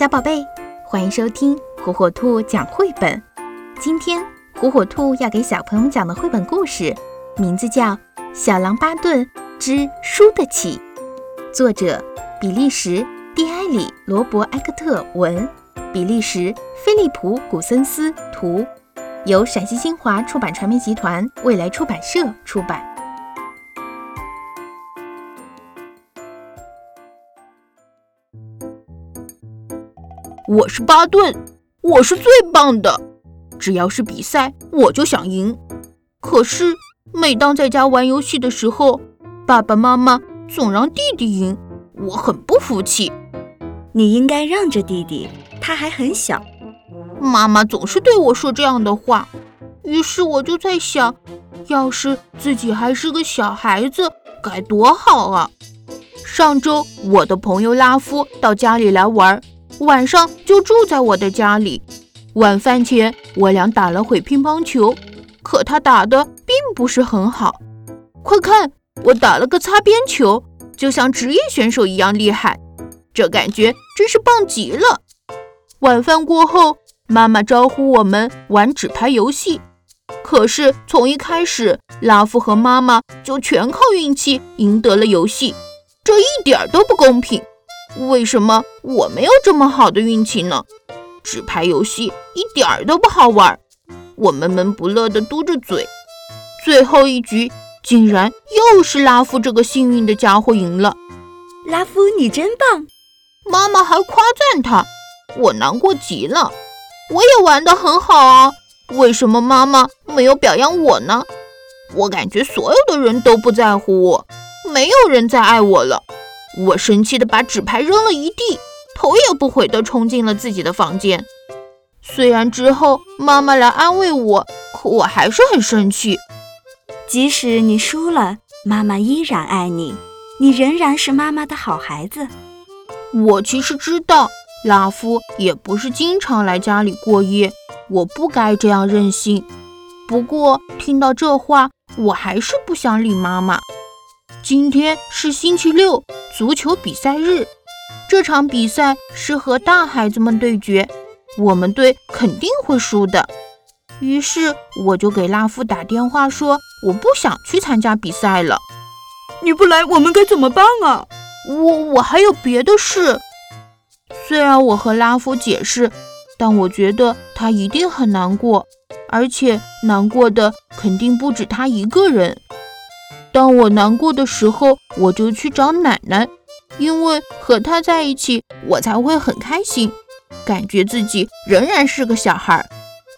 小宝贝，欢迎收听火火兔讲绘本。今天火火兔要给小朋友们讲的绘本故事，名字叫《小狼巴顿之输得起》，作者比利时蒂埃里·罗伯埃克特文，比利时菲利普·古森斯图，由陕西新华出版传媒集团未来出版社出版。我是巴顿，我是最棒的。只要是比赛，我就想赢。可是每当在家玩游戏的时候，爸爸妈妈总让弟弟赢，我很不服气。你应该让着弟弟，他还很小。妈妈总是对我说这样的话，于是我就在想，要是自己还是个小孩子，该多好啊！上周我的朋友拉夫到家里来玩。晚上就住在我的家里。晚饭前，我俩打了会乒乓球，可他打的并不是很好。快看，我打了个擦边球，就像职业选手一样厉害。这感觉真是棒极了。晚饭过后，妈妈招呼我们玩纸牌游戏，可是从一开始，拉夫和妈妈就全靠运气赢得了游戏，这一点都不公平。为什么我没有这么好的运气呢？纸牌游戏一点儿都不好玩，我闷闷不乐地嘟着嘴。最后一局竟然又是拉夫这个幸运的家伙赢了。拉夫，你真棒！妈妈还夸赞他，我难过极了。我也玩得很好啊，为什么妈妈没有表扬我呢？我感觉所有的人都不在乎我，没有人再爱我了。我生气地把纸牌扔了一地，头也不回地冲进了自己的房间。虽然之后妈妈来安慰我，可我还是很生气。即使你输了，妈妈依然爱你，你仍然是妈妈的好孩子。我其实知道，拉夫也不是经常来家里过夜，我不该这样任性。不过听到这话，我还是不想理妈妈。今天是星期六。足球比赛日，这场比赛是和大孩子们对决，我们队肯定会输的。于是我就给拉夫打电话说，我不想去参加比赛了。你不来，我们该怎么办啊？我我还有别的事。虽然我和拉夫解释，但我觉得他一定很难过，而且难过的肯定不止他一个人。当我难过的时候，我就去找奶奶，因为和她在一起，我才会很开心，感觉自己仍然是个小孩。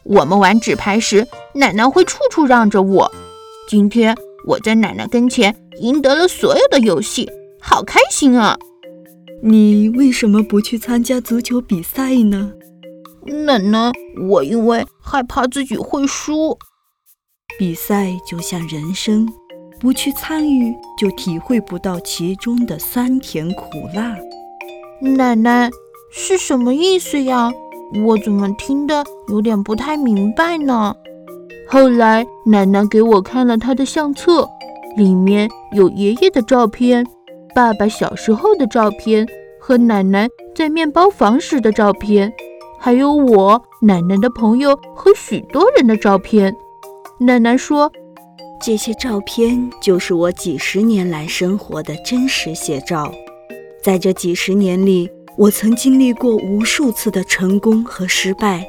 我们玩纸牌时，奶奶会处处让着我。今天我在奶奶跟前赢得了所有的游戏，好开心啊！你为什么不去参加足球比赛呢？奶奶，我因为害怕自己会输。比赛就像人生。不去参与，就体会不到其中的酸甜苦辣。奶奶是什么意思呀？我怎么听得有点不太明白呢？后来奶奶给我看了她的相册，里面有爷爷的照片、爸爸小时候的照片和奶奶在面包房时的照片，还有我奶奶的朋友和许多人的照片。奶奶说。这些照片就是我几十年来生活的真实写照。在这几十年里，我曾经历过无数次的成功和失败，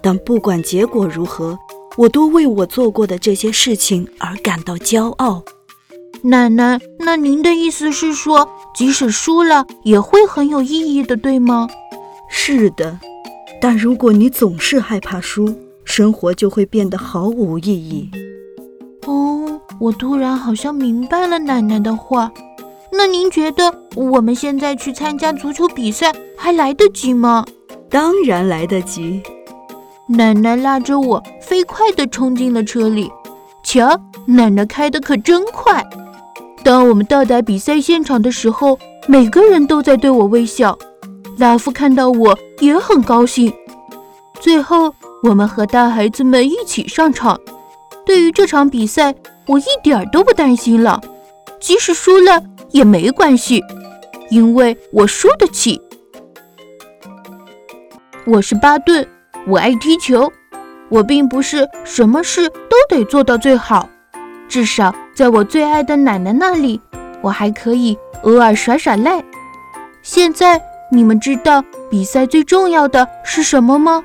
但不管结果如何，我都为我做过的这些事情而感到骄傲。奶奶，那您的意思是说，即使输了也会很有意义的，对吗？是的，但如果你总是害怕输，生活就会变得毫无意义。我突然好像明白了奶奶的话，那您觉得我们现在去参加足球比赛还来得及吗？当然来得及。奶奶拉着我飞快地冲进了车里，瞧，奶奶开的可真快。当我们到达比赛现场的时候，每个人都在对我微笑。拉夫看到我也很高兴。最后，我们和大孩子们一起上场。对于这场比赛。我一点儿都不担心了，即使输了也没关系，因为我输得起。我是巴顿，我爱踢球。我并不是什么事都得做到最好，至少在我最爱的奶奶那里，我还可以偶尔耍耍赖。现在你们知道比赛最重要的是什么吗？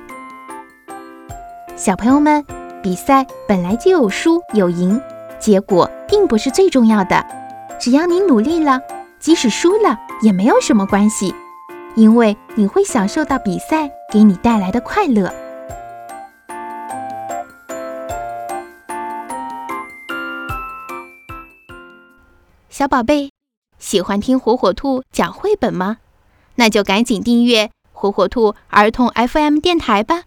小朋友们，比赛本来就有输有赢，结果并不是最重要的。只要你努力了，即使输了也没有什么关系，因为你会享受到比赛给你带来的快乐。小宝贝，喜欢听火火兔讲绘本吗？那就赶紧订阅火火兔儿童 FM 电台吧。